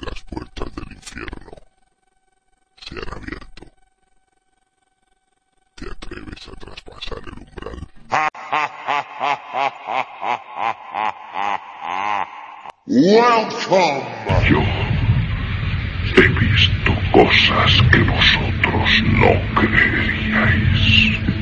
Las puertas del infierno se han abierto. ¿Te atreves a traspasar el umbral? Welcome. Yo he visto cosas que vosotros no creeríais.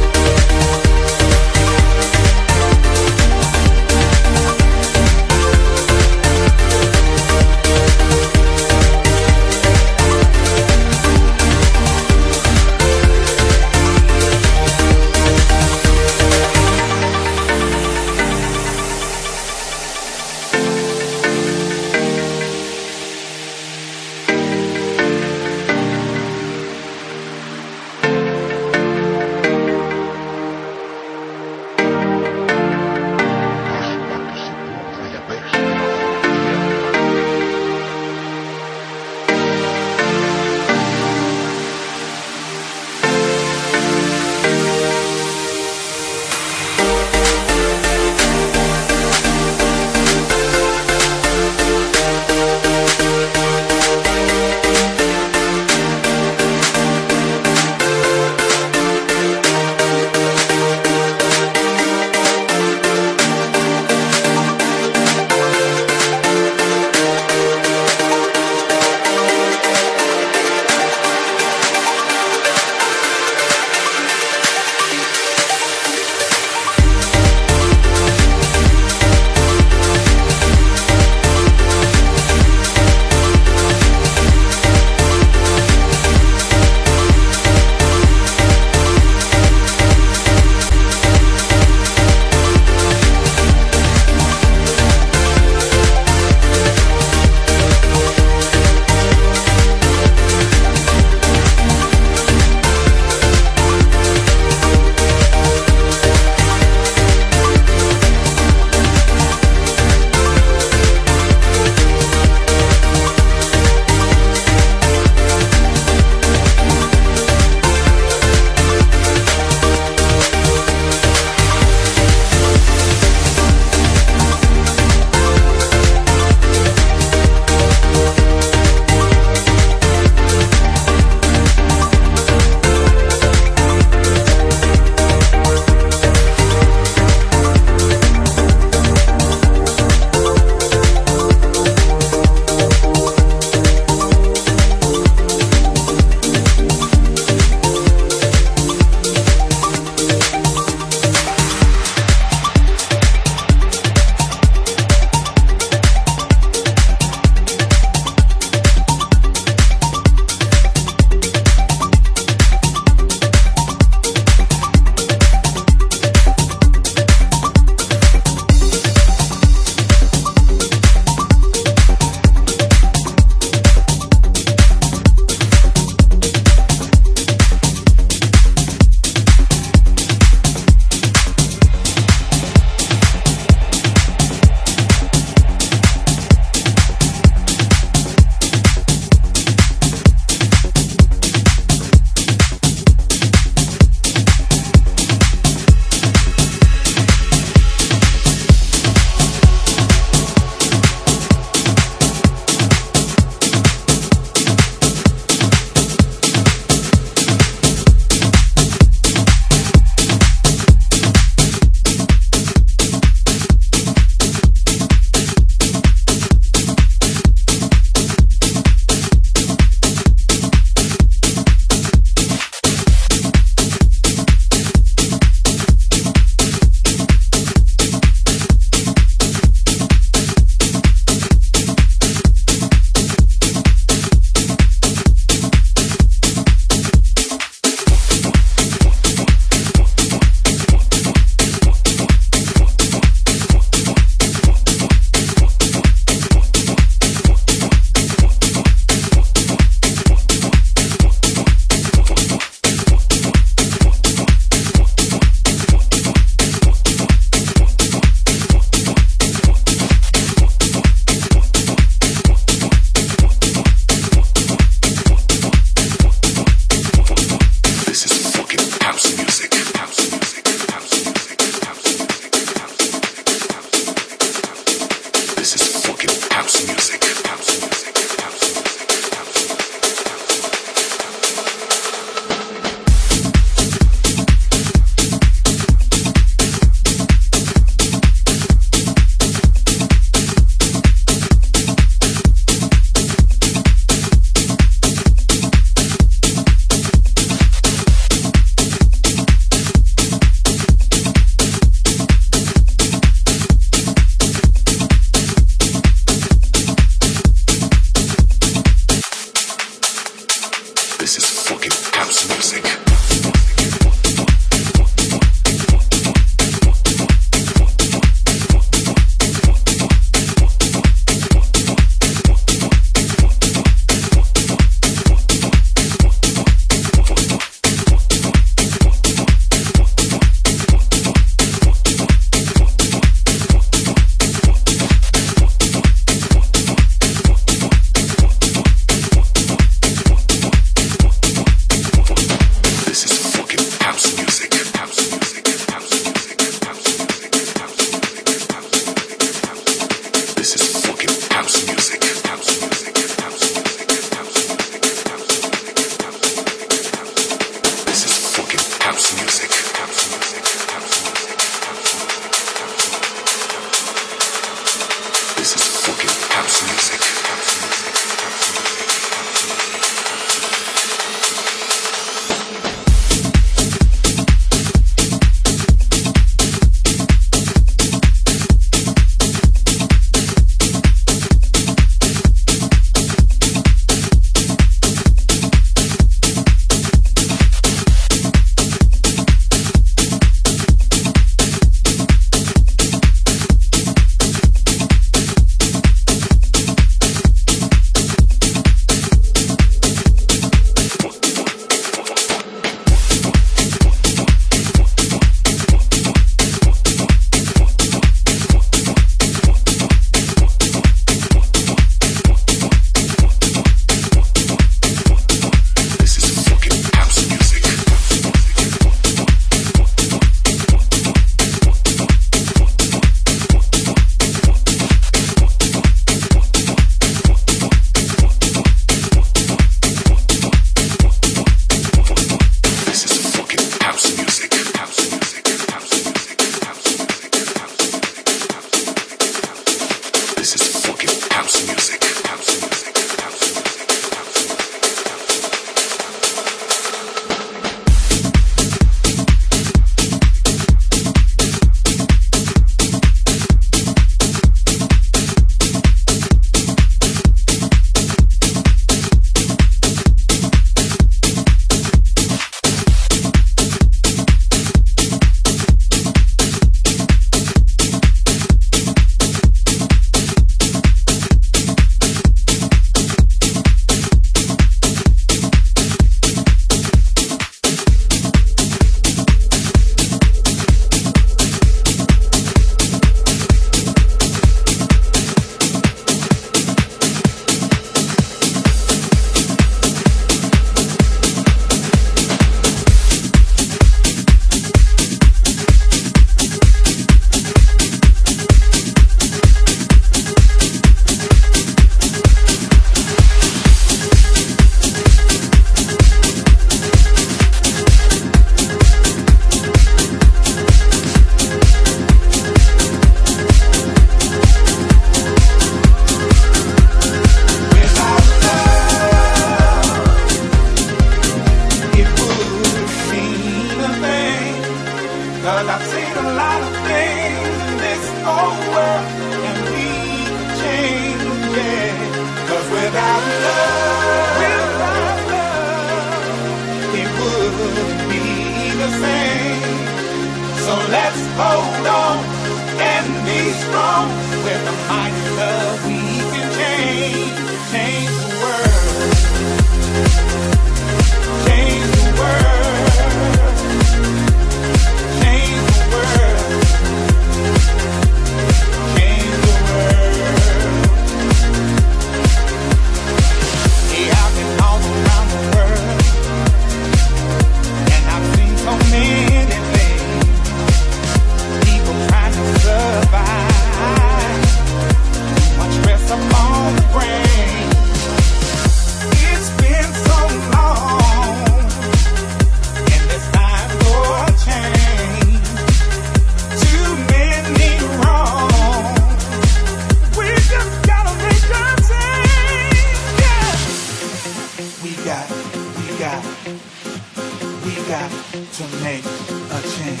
to make a change.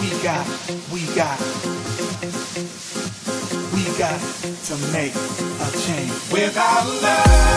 We got, we got, we got to make a change. Without love.